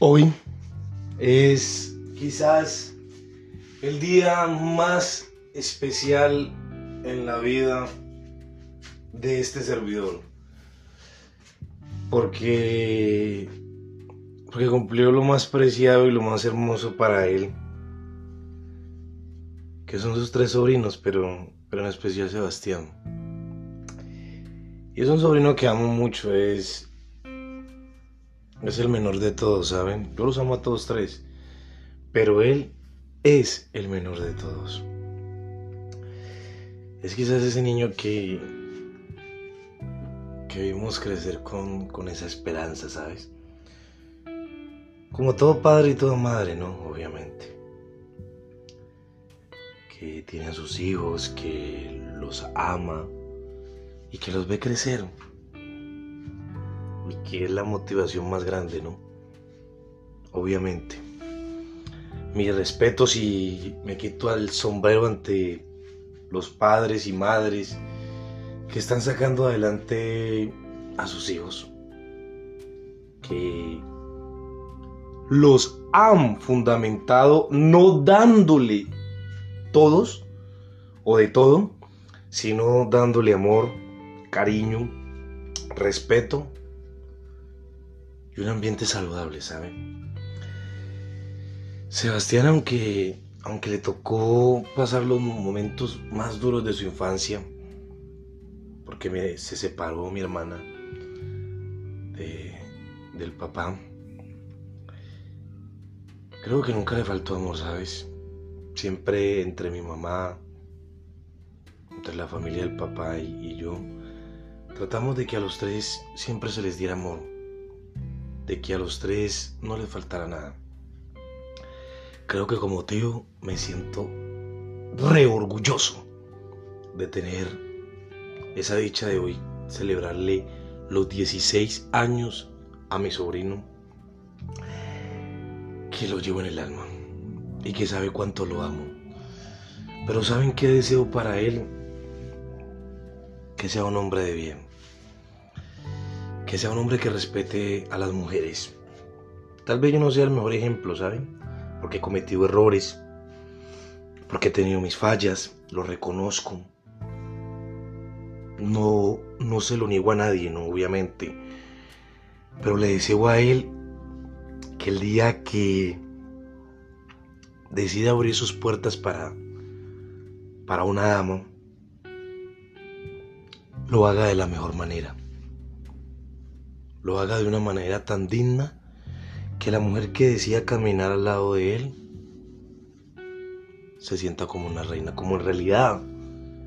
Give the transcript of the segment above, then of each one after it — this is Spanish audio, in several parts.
Hoy es quizás el día más especial en la vida de este servidor. Porque, porque cumplió lo más preciado y lo más hermoso para él. Que son sus tres sobrinos, pero, pero en especial Sebastián. Y es un sobrino que amo mucho, es, es el menor de todos, ¿saben? Yo los amo a todos tres. Pero él es el menor de todos. Es quizás ese niño que, que vimos crecer con, con esa esperanza, ¿sabes? Como todo padre y toda madre, ¿no? Obviamente. Que tiene a sus hijos, que los ama y que los ve crecer y que es la motivación más grande, ¿no? Obviamente. Mi respeto si me quito el sombrero ante los padres y madres que están sacando adelante a sus hijos, que los han fundamentado no dándole todos o de todo, sino dándole amor, cariño, respeto y un ambiente saludable, ¿saben? Sebastián, aunque, aunque le tocó pasar los momentos más duros de su infancia, porque se separó mi hermana del papá, creo que nunca le faltó amor, ¿sabes? Siempre entre mi mamá, entre la familia del papá y yo, tratamos de que a los tres siempre se les diera amor de que a los tres no les faltara nada. Creo que como tío me siento re orgulloso de tener esa dicha de hoy, celebrarle los 16 años a mi sobrino, que lo llevo en el alma y que sabe cuánto lo amo. Pero ¿saben qué deseo para él? Que sea un hombre de bien que sea un hombre que respete a las mujeres. Tal vez yo no sea el mejor ejemplo, ¿saben? Porque he cometido errores, porque he tenido mis fallas, lo reconozco. No, no se lo niego a nadie, no, obviamente. Pero le deseo a él que el día que decida abrir sus puertas para, para una dama, lo haga de la mejor manera lo haga de una manera tan digna que la mujer que decida caminar al lado de él se sienta como una reina, como en realidad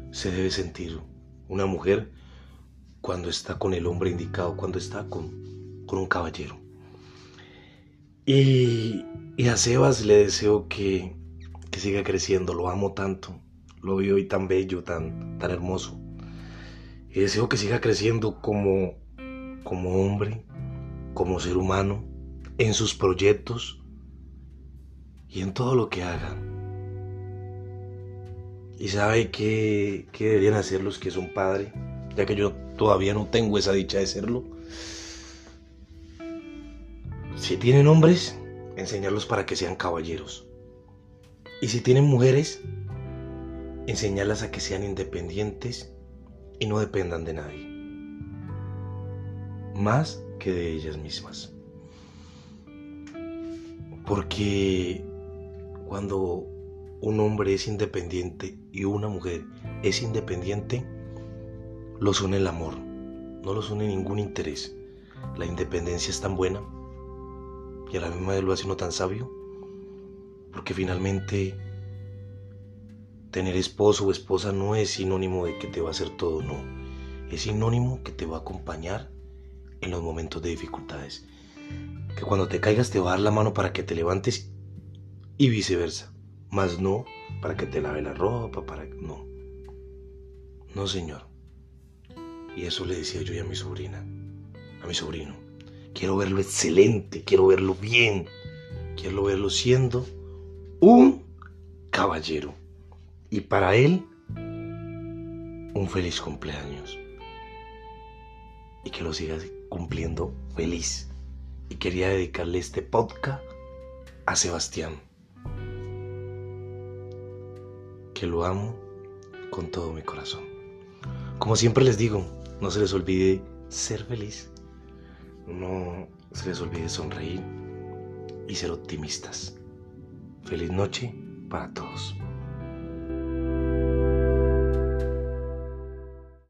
se debe sentir una mujer cuando está con el hombre indicado, cuando está con, con un caballero. Y, y, a Sebas le deseo que, que, siga creciendo, lo amo tanto, lo veo hoy tan bello, tan, tan hermoso. Y deseo que siga creciendo como como hombre, como ser humano, en sus proyectos y en todo lo que haga. Y sabe qué, deberían hacer los que son padres, ya que yo todavía no tengo esa dicha de serlo. Si tienen hombres, enseñarlos para que sean caballeros. Y si tienen mujeres, enseñarlas a que sean independientes y no dependan de nadie más que de ellas mismas. Porque cuando un hombre es independiente y una mujer es independiente, los une el amor, no los une ningún interés. La independencia es tan buena y a la misma vez lo hace uno tan sabio, porque finalmente tener esposo o esposa no es sinónimo de que te va a hacer todo, no. Es sinónimo que te va a acompañar en los momentos de dificultades. Que cuando te caigas te va a dar la mano para que te levantes y viceversa. Más no para que te lave la ropa, para... No. No, señor. Y eso le decía yo a mi sobrina, a mi sobrino. Quiero verlo excelente, quiero verlo bien, quiero verlo siendo un caballero. Y para él, un feliz cumpleaños. Y que lo siga cumpliendo feliz y quería dedicarle este podcast a Sebastián, que lo amo con todo mi corazón. Como siempre les digo, no se les olvide ser feliz, no se les olvide sonreír y ser optimistas. Feliz noche para todos.